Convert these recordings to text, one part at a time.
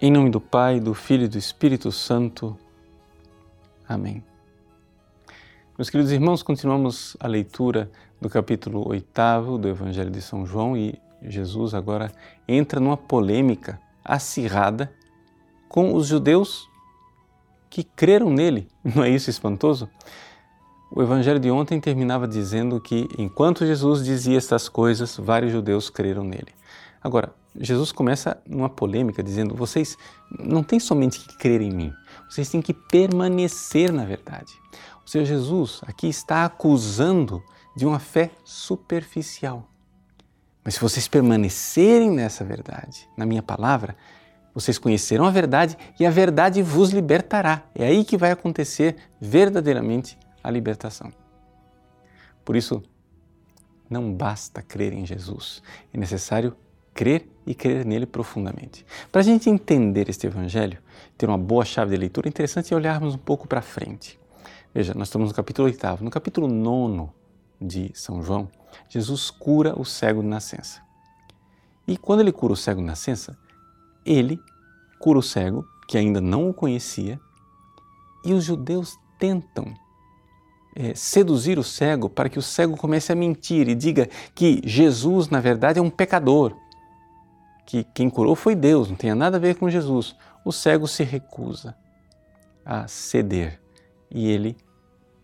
Em nome do Pai, do Filho e do Espírito Santo. Amém. Meus queridos irmãos, continuamos a leitura do capítulo 8 do Evangelho de São João e Jesus agora entra numa polêmica acirrada com os judeus que creram nele. Não é isso espantoso? O evangelho de ontem terminava dizendo que enquanto Jesus dizia estas coisas, vários judeus creram nele. Agora, Jesus começa numa polêmica dizendo: vocês não têm somente que crer em mim, vocês têm que permanecer na verdade. O Senhor Jesus aqui está acusando de uma fé superficial. Mas se vocês permanecerem nessa verdade, na minha palavra, vocês conhecerão a verdade e a verdade vos libertará. É aí que vai acontecer verdadeiramente a libertação. Por isso, não basta crer em Jesus, é necessário crer e crer nele profundamente. Para a gente entender este Evangelho, ter uma boa chave de leitura, é interessante olharmos um pouco para frente. Veja, nós estamos no capítulo 8. No capítulo 9 de São João, Jesus cura o cego de nascença. E quando ele cura o cego de nascença, ele cura o cego, que ainda não o conhecia, e os judeus tentam é, seduzir o cego para que o cego comece a mentir e diga que Jesus, na verdade, é um pecador, que quem curou foi Deus, não tem nada a ver com Jesus. O cego se recusa a ceder e ele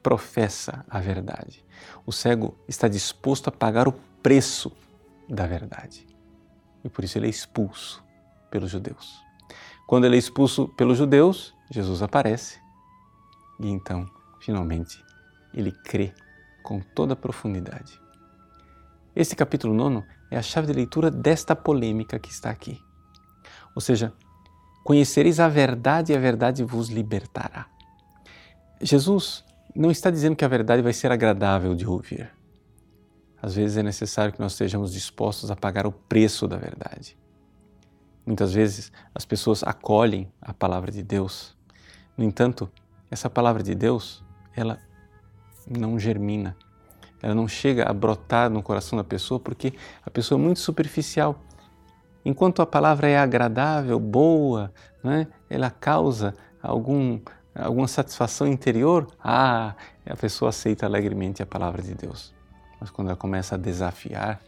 professa a verdade. O cego está disposto a pagar o preço da verdade e por isso ele é expulso pelos judeus. Quando ele é expulso pelos judeus, Jesus aparece e então, finalmente, ele crê com toda a profundidade. Esse capítulo 9 é a chave de leitura desta polêmica que está aqui. Ou seja, conhecereis a verdade e a verdade vos libertará. Jesus não está dizendo que a verdade vai ser agradável de ouvir. Às vezes é necessário que nós estejamos dispostos a pagar o preço da verdade. Muitas vezes as pessoas acolhem a palavra de Deus. No entanto, essa palavra de Deus, ela não germina, ela não chega a brotar no coração da pessoa porque a pessoa é muito superficial. Enquanto a palavra é agradável, boa, né, ela causa algum, alguma satisfação interior, ah, a pessoa aceita alegremente a palavra de Deus. Mas quando ela começa a desafiar,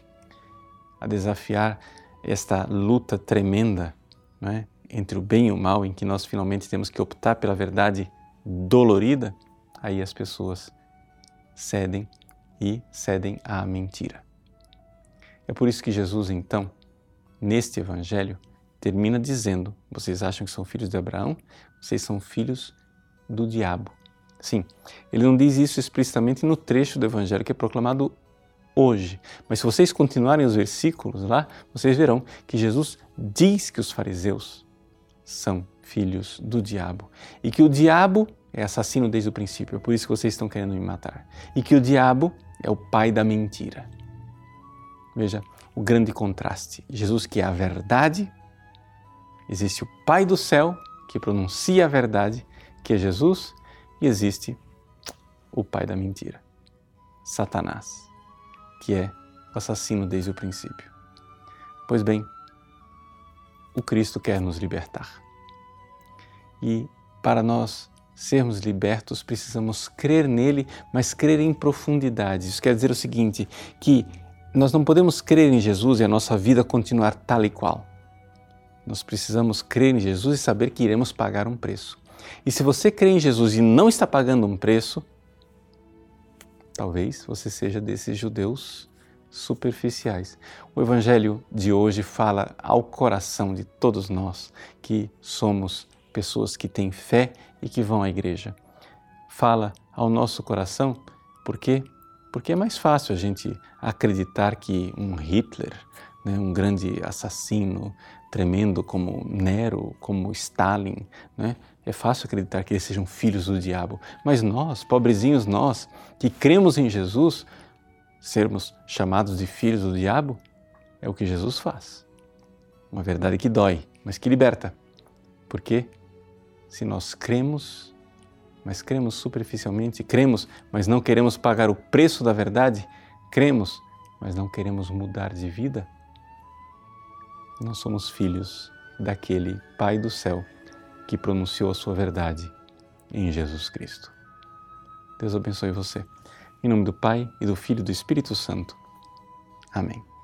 a desafiar esta luta tremenda né, entre o bem e o mal, em que nós finalmente temos que optar pela verdade dolorida, aí as pessoas cedem e cedem à mentira. É por isso que Jesus, então, neste Evangelho, termina dizendo: Vocês acham que são filhos de Abraão? Vocês são filhos do diabo. Sim, ele não diz isso explicitamente no trecho do Evangelho que é proclamado hoje. Mas se vocês continuarem os versículos lá, vocês verão que Jesus diz que os fariseus são filhos do diabo e que o diabo é assassino desde o princípio, é por isso que vocês estão querendo me matar. E que o diabo é o pai da mentira. Veja o grande contraste. Jesus, que é a verdade, existe o Pai do céu, que pronuncia a verdade, que é Jesus, e existe o pai da mentira, Satanás, que é o assassino desde o princípio. Pois bem, o Cristo quer nos libertar. E para nós sermos libertos, precisamos crer nele, mas crer em profundidade. Isso quer dizer o seguinte: que nós não podemos crer em Jesus e a nossa vida continuar tal e qual. Nós precisamos crer em Jesus e saber que iremos pagar um preço. E se você crê em Jesus e não está pagando um preço, talvez você seja desses judeus superficiais. O Evangelho de hoje fala ao coração de todos nós que somos pessoas que têm fé e que vão à igreja. Fala ao nosso coração, por quê? Porque é mais fácil a gente acreditar que um Hitler, né, um grande assassino tremendo como Nero, como Stalin, né, é fácil acreditar que eles sejam filhos do diabo. Mas nós, pobrezinhos nós, que cremos em Jesus, sermos chamados de filhos do diabo, é o que Jesus faz. Uma verdade que dói, mas que liberta. Por quê? se nós cremos, mas cremos superficialmente, cremos, mas não queremos pagar o preço da verdade, cremos, mas não queremos mudar de vida, nós somos filhos daquele Pai do céu que pronunciou a sua verdade em Jesus Cristo. Deus abençoe você. Em nome do Pai e do Filho e do Espírito Santo. Amém.